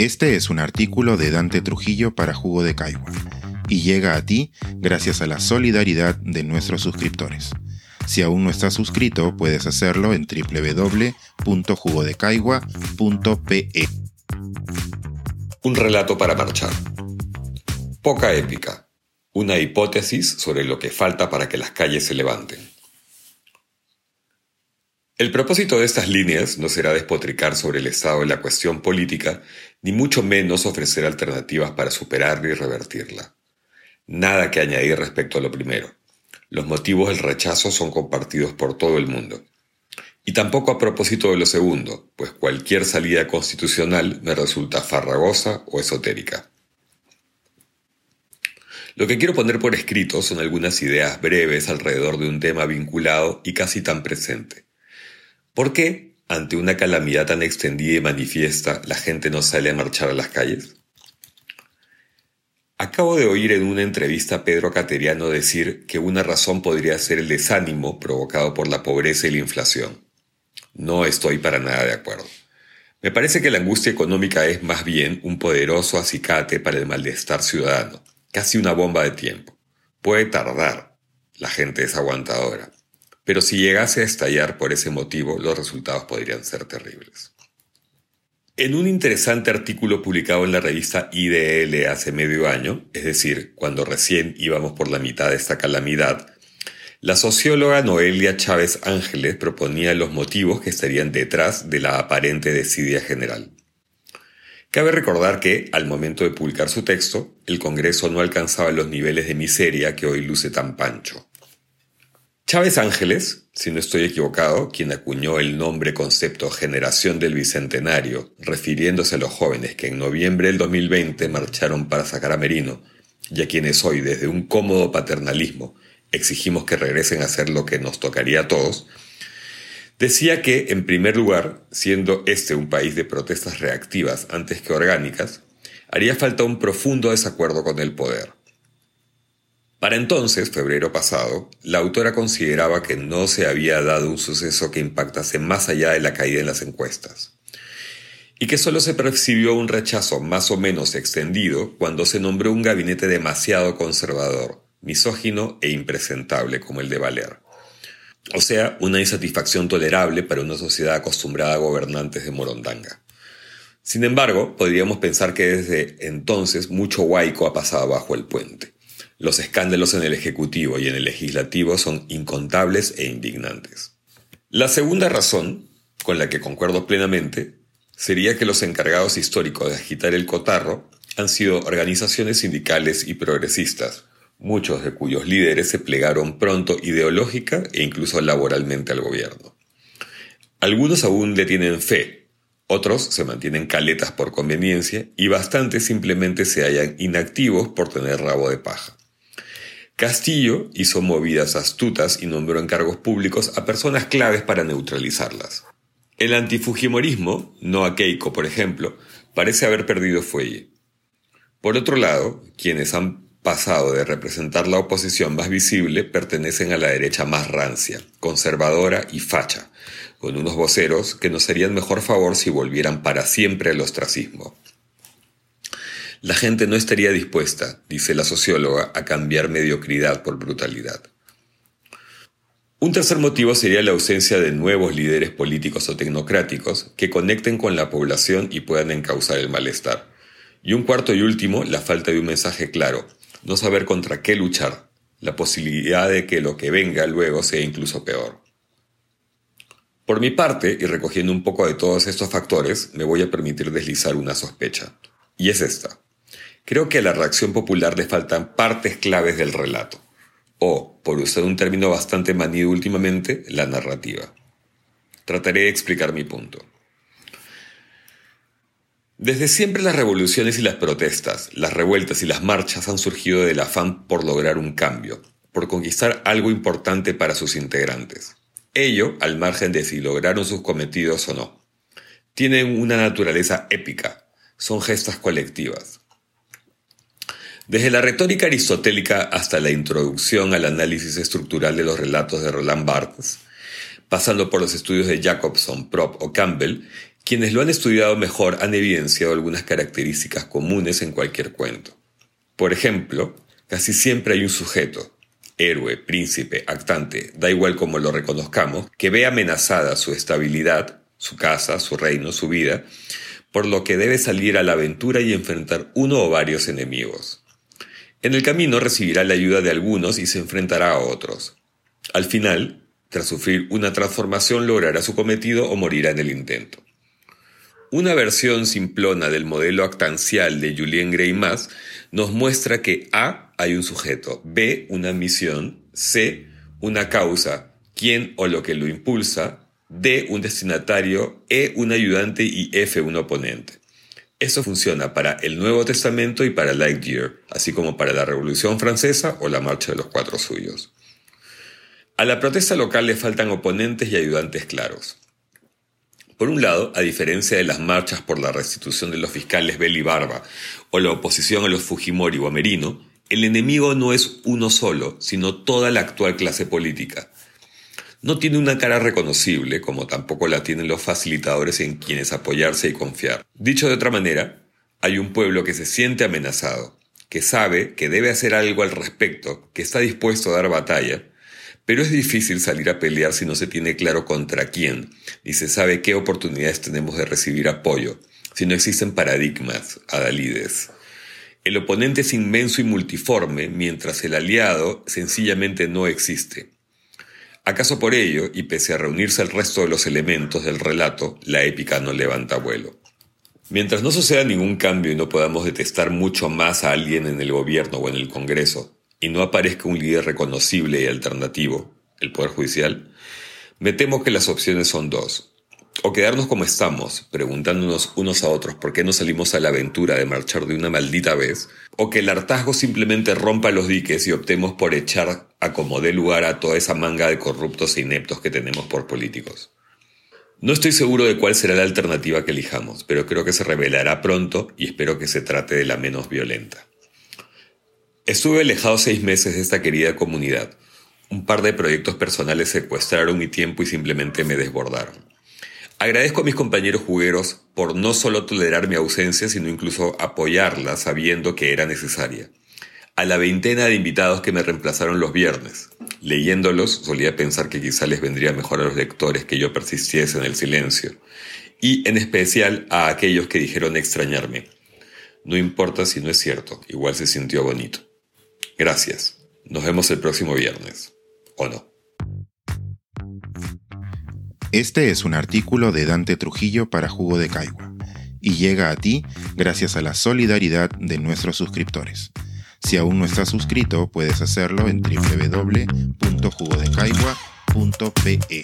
Este es un artículo de Dante Trujillo para Jugo de Caigua y llega a ti gracias a la solidaridad de nuestros suscriptores. Si aún no estás suscrito, puedes hacerlo en www.jugodecaigua.pe. Un relato para marchar. Poca épica. Una hipótesis sobre lo que falta para que las calles se levanten. El propósito de estas líneas no será despotricar sobre el estado de la cuestión política, ni mucho menos ofrecer alternativas para superarla y revertirla. Nada que añadir respecto a lo primero. Los motivos del rechazo son compartidos por todo el mundo. Y tampoco a propósito de lo segundo, pues cualquier salida constitucional me resulta farragosa o esotérica. Lo que quiero poner por escrito son algunas ideas breves alrededor de un tema vinculado y casi tan presente. ¿Por qué, ante una calamidad tan extendida y manifiesta, la gente no sale a marchar a las calles? Acabo de oír en una entrevista a Pedro Cateriano decir que una razón podría ser el desánimo provocado por la pobreza y la inflación. No estoy para nada de acuerdo. Me parece que la angustia económica es más bien un poderoso acicate para el malestar ciudadano, casi una bomba de tiempo. Puede tardar, la gente es aguantadora, pero si llegase a estallar por ese motivo, los resultados podrían ser terribles. En un interesante artículo publicado en la revista IDL hace medio año, es decir, cuando recién íbamos por la mitad de esta calamidad, la socióloga Noelia Chávez Ángeles proponía los motivos que estarían detrás de la aparente desidia general. Cabe recordar que, al momento de publicar su texto, el Congreso no alcanzaba los niveles de miseria que hoy luce tan pancho. Chávez Ángeles, si no estoy equivocado, quien acuñó el nombre concepto Generación del Bicentenario, refiriéndose a los jóvenes que en noviembre del 2020 marcharon para sacar a Merino, y a quienes hoy, desde un cómodo paternalismo, exigimos que regresen a hacer lo que nos tocaría a todos, decía que, en primer lugar, siendo este un país de protestas reactivas antes que orgánicas, haría falta un profundo desacuerdo con el poder para entonces, febrero pasado, la autora consideraba que no se había dado un suceso que impactase más allá de la caída en las encuestas, y que solo se percibió un rechazo más o menos extendido cuando se nombró un gabinete demasiado conservador, misógino e impresentable como el de Valer. O sea, una insatisfacción tolerable para una sociedad acostumbrada a gobernantes de Morondanga. Sin embargo, podríamos pensar que desde entonces mucho huaico ha pasado bajo el puente. Los escándalos en el Ejecutivo y en el Legislativo son incontables e indignantes. La segunda razón, con la que concuerdo plenamente, sería que los encargados históricos de agitar el cotarro han sido organizaciones sindicales y progresistas, muchos de cuyos líderes se plegaron pronto ideológica e incluso laboralmente al gobierno. Algunos aún le tienen fe, otros se mantienen caletas por conveniencia y bastantes simplemente se hallan inactivos por tener rabo de paja. Castillo hizo movidas astutas y nombró en cargos públicos a personas claves para neutralizarlas. El antifujimorismo, no a Keiko por ejemplo, parece haber perdido fuelle. Por otro lado, quienes han pasado de representar la oposición más visible pertenecen a la derecha más rancia, conservadora y facha, con unos voceros que nos harían mejor favor si volvieran para siempre al ostracismo. La gente no estaría dispuesta, dice la socióloga, a cambiar mediocridad por brutalidad. Un tercer motivo sería la ausencia de nuevos líderes políticos o tecnocráticos que conecten con la población y puedan encauzar el malestar. Y un cuarto y último, la falta de un mensaje claro, no saber contra qué luchar, la posibilidad de que lo que venga luego sea incluso peor. Por mi parte, y recogiendo un poco de todos estos factores, me voy a permitir deslizar una sospecha. Y es esta. Creo que a la reacción popular le faltan partes claves del relato, o, por usar un término bastante manido últimamente, la narrativa. Trataré de explicar mi punto. Desde siempre las revoluciones y las protestas, las revueltas y las marchas han surgido del afán por lograr un cambio, por conquistar algo importante para sus integrantes. Ello al margen de si lograron sus cometidos o no. Tienen una naturaleza épica, son gestas colectivas. Desde la retórica aristotélica hasta la introducción al análisis estructural de los relatos de Roland Barthes, pasando por los estudios de Jacobson, Prop o Campbell, Quienes lo han estudiado mejor han evidenciado algunas características comunes en cualquier cuento. Por ejemplo, casi siempre hay un sujeto, héroe, príncipe, actante, da igual como lo reconozcamos, que ve amenazada su estabilidad, su casa, su reino, su vida, por lo que debe salir a la aventura y enfrentar uno o varios enemigos. En el camino recibirá la ayuda de algunos y se enfrentará a otros. Al final, tras sufrir una transformación, logrará su cometido o morirá en el intento. Una versión simplona del modelo actancial de Julien Gray más nos muestra que A hay un sujeto, B una misión, C una causa, quién o lo que lo impulsa, D un destinatario, E un ayudante y F un oponente. Eso funciona para el Nuevo Testamento y para Lightyear, así como para la Revolución Francesa o la Marcha de los Cuatro Suyos. A la protesta local le faltan oponentes y ayudantes claros. Por un lado, a diferencia de las marchas por la restitución de los fiscales Bell Barba o la oposición a los Fujimori o Amerino, el enemigo no es uno solo, sino toda la actual clase política. No tiene una cara reconocible, como tampoco la tienen los facilitadores en quienes apoyarse y confiar. Dicho de otra manera, hay un pueblo que se siente amenazado, que sabe que debe hacer algo al respecto, que está dispuesto a dar batalla, pero es difícil salir a pelear si no se tiene claro contra quién, ni se sabe qué oportunidades tenemos de recibir apoyo, si no existen paradigmas, adalides. El oponente es inmenso y multiforme, mientras el aliado sencillamente no existe. ¿Acaso por ello, y pese a reunirse el resto de los elementos del relato, la épica no levanta vuelo? Mientras no suceda ningún cambio y no podamos detestar mucho más a alguien en el gobierno o en el Congreso, y no aparezca un líder reconocible y alternativo, el Poder Judicial, me temo que las opciones son dos. O quedarnos como estamos, preguntándonos unos a otros por qué no salimos a la aventura de marchar de una maldita vez, o que el hartazgo simplemente rompa los diques y optemos por echar a como dé lugar a toda esa manga de corruptos e ineptos que tenemos por políticos. No estoy seguro de cuál será la alternativa que elijamos, pero creo que se revelará pronto y espero que se trate de la menos violenta. Estuve alejado seis meses de esta querida comunidad. Un par de proyectos personales secuestraron mi tiempo y simplemente me desbordaron. Agradezco a mis compañeros jugueros por no solo tolerar mi ausencia, sino incluso apoyarla sabiendo que era necesaria. A la veintena de invitados que me reemplazaron los viernes. Leyéndolos, solía pensar que quizá les vendría mejor a los lectores que yo persistiese en el silencio. Y en especial a aquellos que dijeron extrañarme. No importa si no es cierto, igual se sintió bonito. Gracias. Nos vemos el próximo viernes. ¿O no? Este es un artículo de Dante Trujillo para Jugo de Caigua y llega a ti gracias a la solidaridad de nuestros suscriptores. Si aún no estás suscrito, puedes hacerlo en www.jugodecaigua.pe.